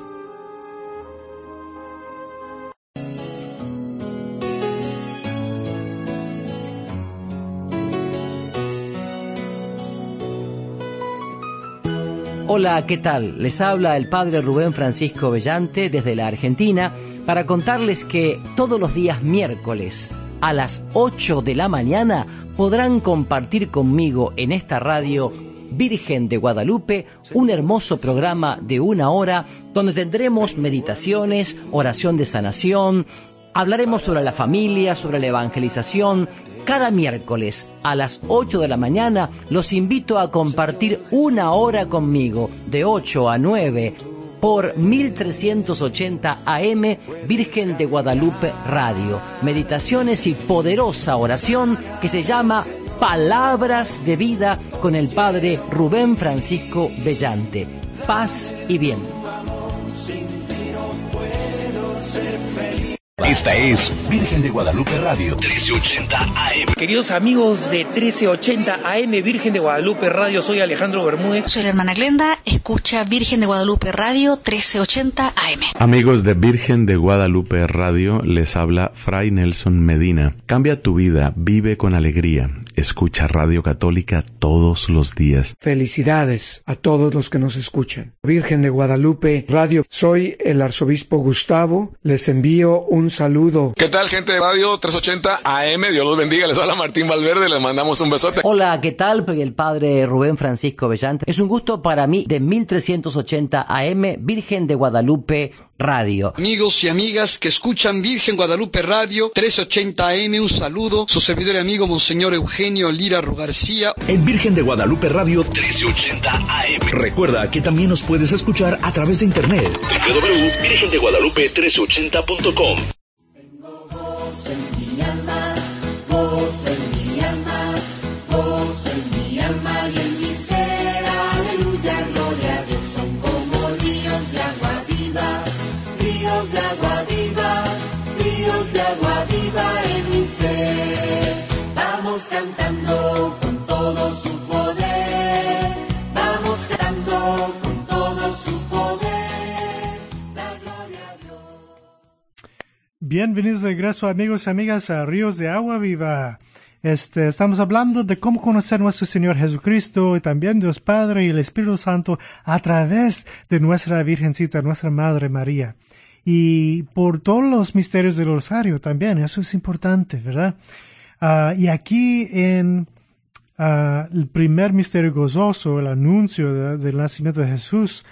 Hola, ¿qué tal? Les habla el Padre Rubén Francisco Bellante desde la Argentina para contarles que todos los días miércoles a las 8 de la mañana podrán compartir conmigo en esta radio Virgen de Guadalupe, un hermoso programa de una hora donde tendremos meditaciones, oración de sanación, hablaremos sobre la familia, sobre la evangelización. Cada miércoles a las 8 de la mañana los invito a compartir una hora conmigo, de 8 a 9, por 1380 AM Virgen de Guadalupe Radio. Meditaciones y poderosa oración que se llama Palabras de Vida con el Padre Rubén Francisco Bellante. Paz y bien. Esta es Virgen de Guadalupe Radio 1380 AM. Queridos amigos de 1380 AM Virgen de Guadalupe Radio, soy Alejandro Bermúdez. Soy la hermana Glenda, escucha Virgen de Guadalupe Radio 1380 AM. Amigos de Virgen de Guadalupe Radio, les habla Fray Nelson Medina. Cambia tu vida, vive con alegría. Escucha Radio Católica todos los días. Felicidades a todos los que nos escuchan. Virgen de Guadalupe Radio, soy el arzobispo Gustavo. Les envío un saludo. ¿Qué tal, gente de Radio 380 AM? Dios los bendiga. Les habla Martín Valverde. Les mandamos un besote. Hola, ¿qué tal? El Padre Rubén Francisco Bellante. Es un gusto para mí de 1380 AM Virgen de Guadalupe Radio. Amigos y amigas que escuchan Virgen Guadalupe Radio 380 AM, un saludo. Su servidor y amigo Monseñor Eugenio Lira García. En Virgen de Guadalupe Radio 1380 AM. Recuerda que también nos puedes escuchar a través de internet. www.virgendeguadalupe380.com Bienvenidos de regreso amigos y amigas a Ríos de Agua Viva. Este, estamos hablando de cómo conocer nuestro Señor Jesucristo y también Dios Padre y el Espíritu Santo a través de nuestra Virgencita, nuestra Madre María. y por todos los misterios del rosario también, eso es importante, ¿verdad? Ah, y aquí en ah, el primer misterio gozoso, el anuncio del nacimiento de Jesús,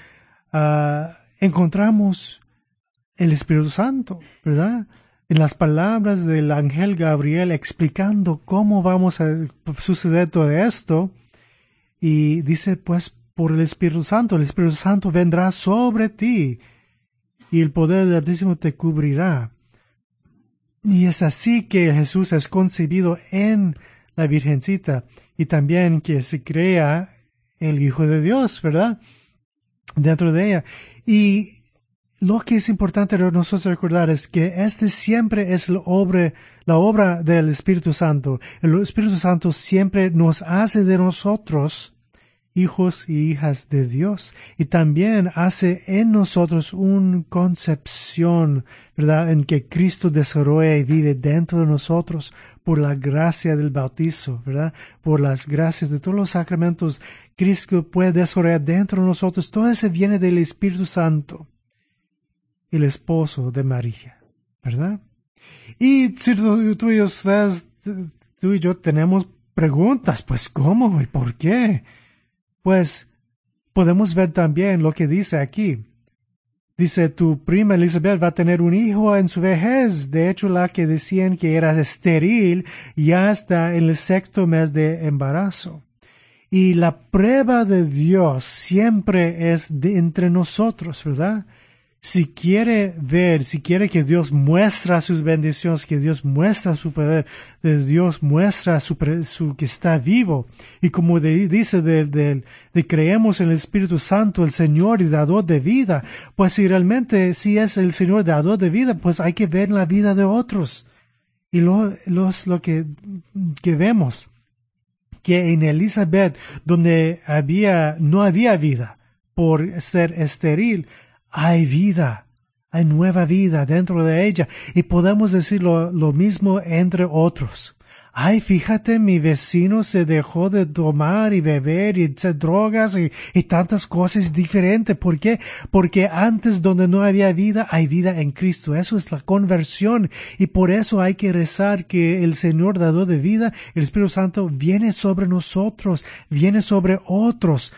ah, encontramos el Espíritu Santo, ¿verdad? En las palabras del ángel Gabriel explicando cómo vamos a suceder todo esto, y dice, pues, por el Espíritu Santo, el Espíritu Santo vendrá sobre ti y el poder del Altísimo te cubrirá. Y es así que Jesús es concebido en la Virgencita y también que se crea el Hijo de Dios, ¿verdad? Dentro de ella. Y lo que es importante nosotros recordar es que este siempre es la obra, la obra del Espíritu Santo. El Espíritu Santo siempre nos hace de nosotros hijos y hijas de Dios y también hace en nosotros una concepción, ¿verdad?, en que Cristo desarrolla y vive dentro de nosotros por la gracia del bautizo, ¿verdad? Por las gracias de todos los sacramentos, Cristo puede desarrollar dentro de nosotros. Todo eso viene del Espíritu Santo, el esposo de María, ¿verdad? Y tú, y tú y yo tenemos preguntas, pues ¿cómo y por qué? Pues podemos ver también lo que dice aquí. Dice, tu prima Elizabeth va a tener un hijo en su vejez. De hecho, la que decían que era estéril ya está en el sexto mes de embarazo. Y la prueba de Dios siempre es de entre nosotros, ¿verdad? Si quiere ver, si quiere que Dios muestra sus bendiciones, que Dios muestra su poder, que Dios muestra su, su que está vivo. Y como dice de, de, creemos en el Espíritu Santo, el Señor y dador de vida, pues si realmente si es el Señor dador de vida, pues hay que ver la vida de otros. Y lo, los, lo que, que vemos, que en Elizabeth, donde había, no había vida por ser estéril, hay vida, hay nueva vida dentro de ella y podemos decir lo, mismo entre otros. Ay, fíjate, mi vecino se dejó de tomar y beber y drogas y, y, tantas cosas diferentes. ¿Por qué? Porque antes donde no había vida, hay vida en Cristo. Eso es la conversión. Y por eso hay que rezar que el Señor dado de vida, el Espíritu Santo, viene sobre nosotros, viene sobre otros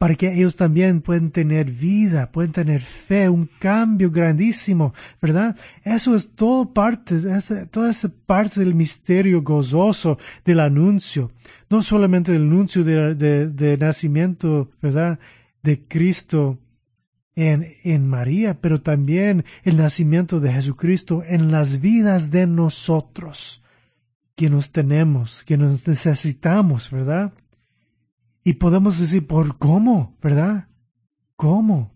para que ellos también puedan tener vida, pueden tener fe, un cambio grandísimo, ¿verdad? Eso es todo parte, toda esa parte del misterio gozoso del anuncio, no solamente el anuncio de, nacimiento, ¿verdad? De Cristo en, en María, pero también el nacimiento de Jesucristo en las vidas de nosotros, que nos tenemos, que nos necesitamos, ¿verdad? Y podemos decir, ¿por cómo? ¿Verdad? ¿Cómo?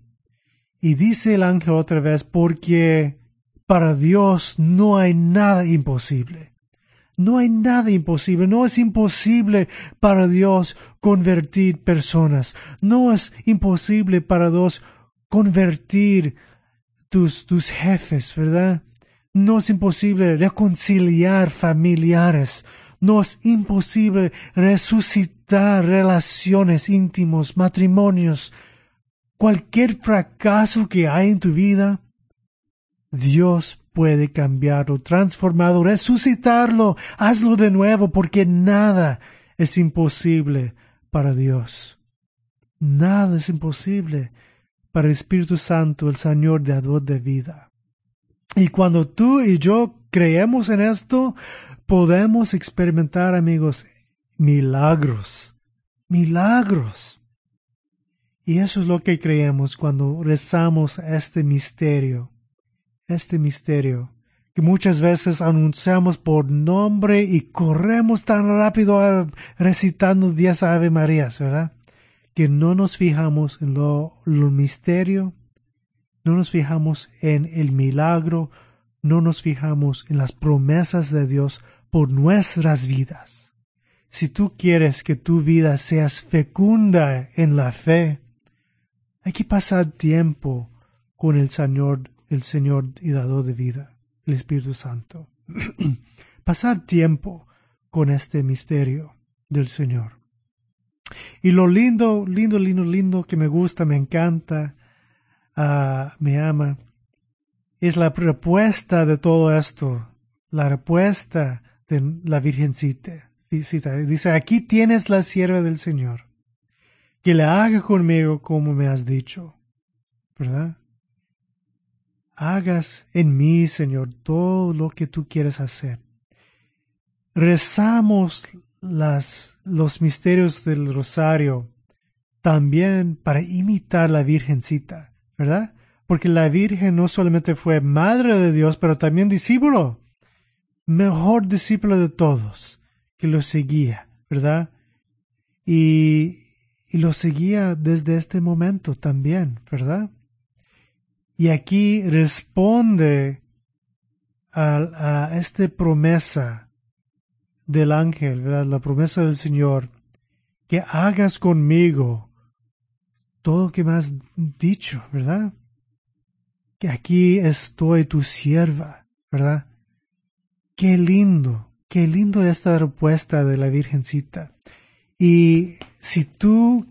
Y dice el ángel otra vez, porque para Dios no hay nada imposible. No hay nada imposible, no es imposible para Dios convertir personas, no es imposible para Dios convertir tus, tus jefes, ¿verdad? No es imposible reconciliar familiares, no es imposible resucitar relaciones íntimos, matrimonios. Cualquier fracaso que hay en tu vida, Dios puede cambiarlo, transformarlo, resucitarlo. Hazlo de nuevo porque nada es imposible para Dios. Nada es imposible para el Espíritu Santo, el Señor de Ador de vida. Y cuando tú y yo creemos en esto, podemos experimentar, amigos, milagros, milagros. Y eso es lo que creemos cuando rezamos este misterio, este misterio, que muchas veces anunciamos por nombre y corremos tan rápido recitando diez Ave Marías, ¿verdad? Que no nos fijamos en lo, lo misterio, no nos fijamos en el milagro, no nos fijamos en las promesas de Dios por nuestras vidas. Si tú quieres que tu vida sea fecunda en la fe, hay que pasar tiempo con el Señor, el Señor y dador de vida, el Espíritu Santo. [clears throat] pasar tiempo con este misterio del Señor. Y lo lindo, lindo, lindo, lindo que me gusta, me encanta, ah, me ama, es la respuesta de todo esto, la respuesta de la Virgencita. Dice, aquí tienes la sierva del Señor, que le haga conmigo como me has dicho, ¿verdad? Hagas en mí, Señor, todo lo que tú quieres hacer. Rezamos las, los misterios del rosario también para imitar la Virgencita, ¿verdad? Porque la Virgen no solamente fue madre de Dios, pero también discípulo, mejor discípulo de todos, lo seguía, ¿verdad? Y, y lo seguía desde este momento también, ¿verdad? Y aquí responde a, a esta promesa del ángel, ¿verdad? la promesa del Señor, que hagas conmigo todo lo que me has dicho, ¿verdad? Que aquí estoy tu sierva, ¿verdad? Qué lindo, qué lindo esta respuesta de la Virgencita. Y si tú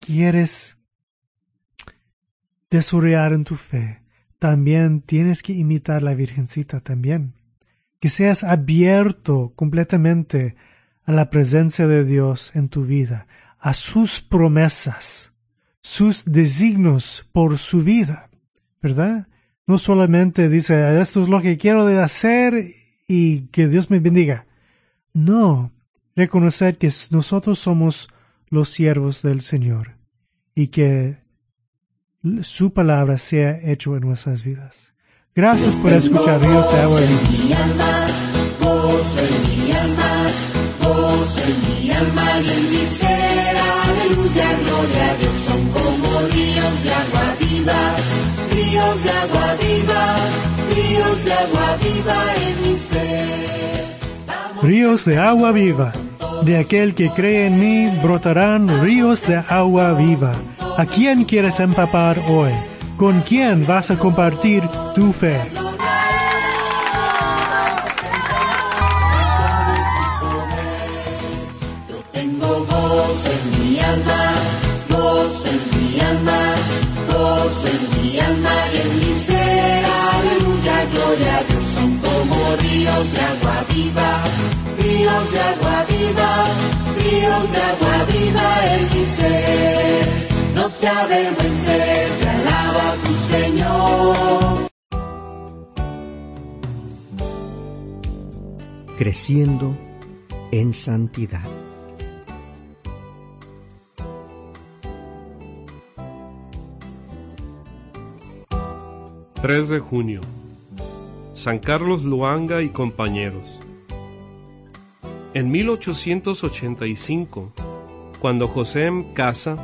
quieres desarrollar en tu fe, también tienes que imitar la Virgencita también. Que seas abierto completamente a la presencia de Dios en tu vida, a sus promesas, sus designios por su vida, ¿verdad? No solamente dice, esto es lo que quiero hacer y que Dios me bendiga. No, reconocer que nosotros somos los siervos del Señor y que su palabra sea hecho en nuestras vidas. Gracias por escuchar Ríos de Agua mi alma, gozo en mi alma, gozo en mi alma y en mi ser. Aleluya, gloria a Dios, son como ríos de agua viva, ríos de agua viva, ríos de agua viva en mi ser. Ríos de agua viva. De aquel que cree en mí brotarán ríos de agua viva. ¿A quién quieres empapar hoy? ¿Con quién vas a compartir tu fe? Ríos de agua viva, ríos de agua viva, ríos de agua viva en mi ser. No te avergüences, de alaba a tu Señor. creciendo en santidad. ...3 de junio... ...San Carlos Luanga y compañeros... En 1885... ...cuando José M. Casa...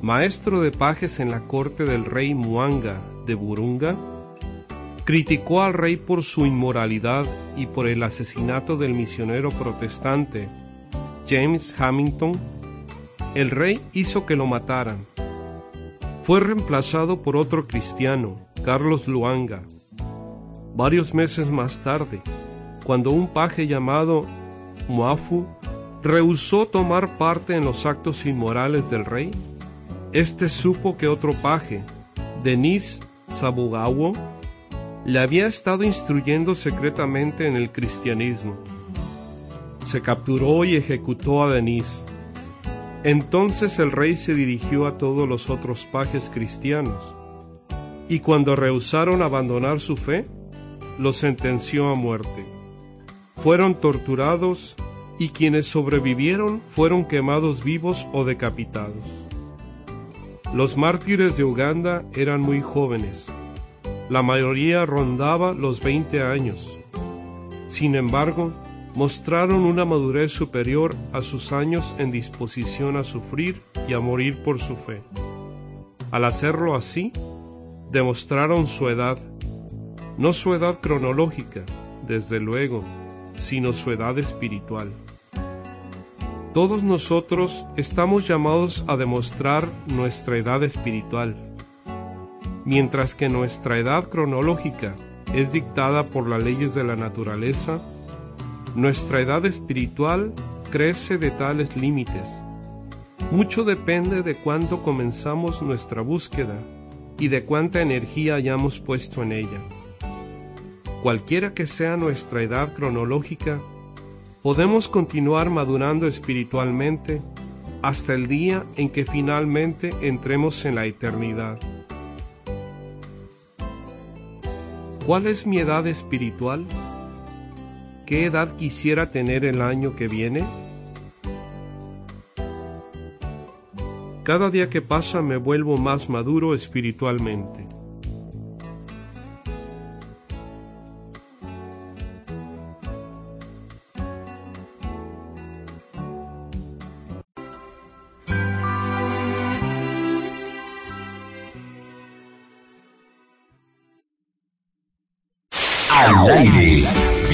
...maestro de pajes en la corte del rey Muanga de Burunga... ...criticó al rey por su inmoralidad... ...y por el asesinato del misionero protestante... ...James Hamilton... ...el rey hizo que lo mataran... ...fue reemplazado por otro cristiano... Carlos Luanga. Varios meses más tarde, cuando un paje llamado Muafu rehusó tomar parte en los actos inmorales del rey, este supo que otro paje, Denis Sabugawo, le había estado instruyendo secretamente en el cristianismo. Se capturó y ejecutó a Denis. Entonces el rey se dirigió a todos los otros pajes cristianos y cuando rehusaron abandonar su fe, los sentenció a muerte. Fueron torturados y quienes sobrevivieron fueron quemados vivos o decapitados. Los mártires de Uganda eran muy jóvenes. La mayoría rondaba los 20 años. Sin embargo, mostraron una madurez superior a sus años en disposición a sufrir y a morir por su fe. Al hacerlo así, demostraron su edad, no su edad cronológica, desde luego, sino su edad espiritual. Todos nosotros estamos llamados a demostrar nuestra edad espiritual, mientras que nuestra edad cronológica es dictada por las leyes de la naturaleza, nuestra edad espiritual crece de tales límites. Mucho depende de cuándo comenzamos nuestra búsqueda y de cuánta energía hayamos puesto en ella. Cualquiera que sea nuestra edad cronológica, podemos continuar madurando espiritualmente hasta el día en que finalmente entremos en la eternidad. ¿Cuál es mi edad espiritual? ¿Qué edad quisiera tener el año que viene? Cada día que pasa me vuelvo más maduro espiritualmente.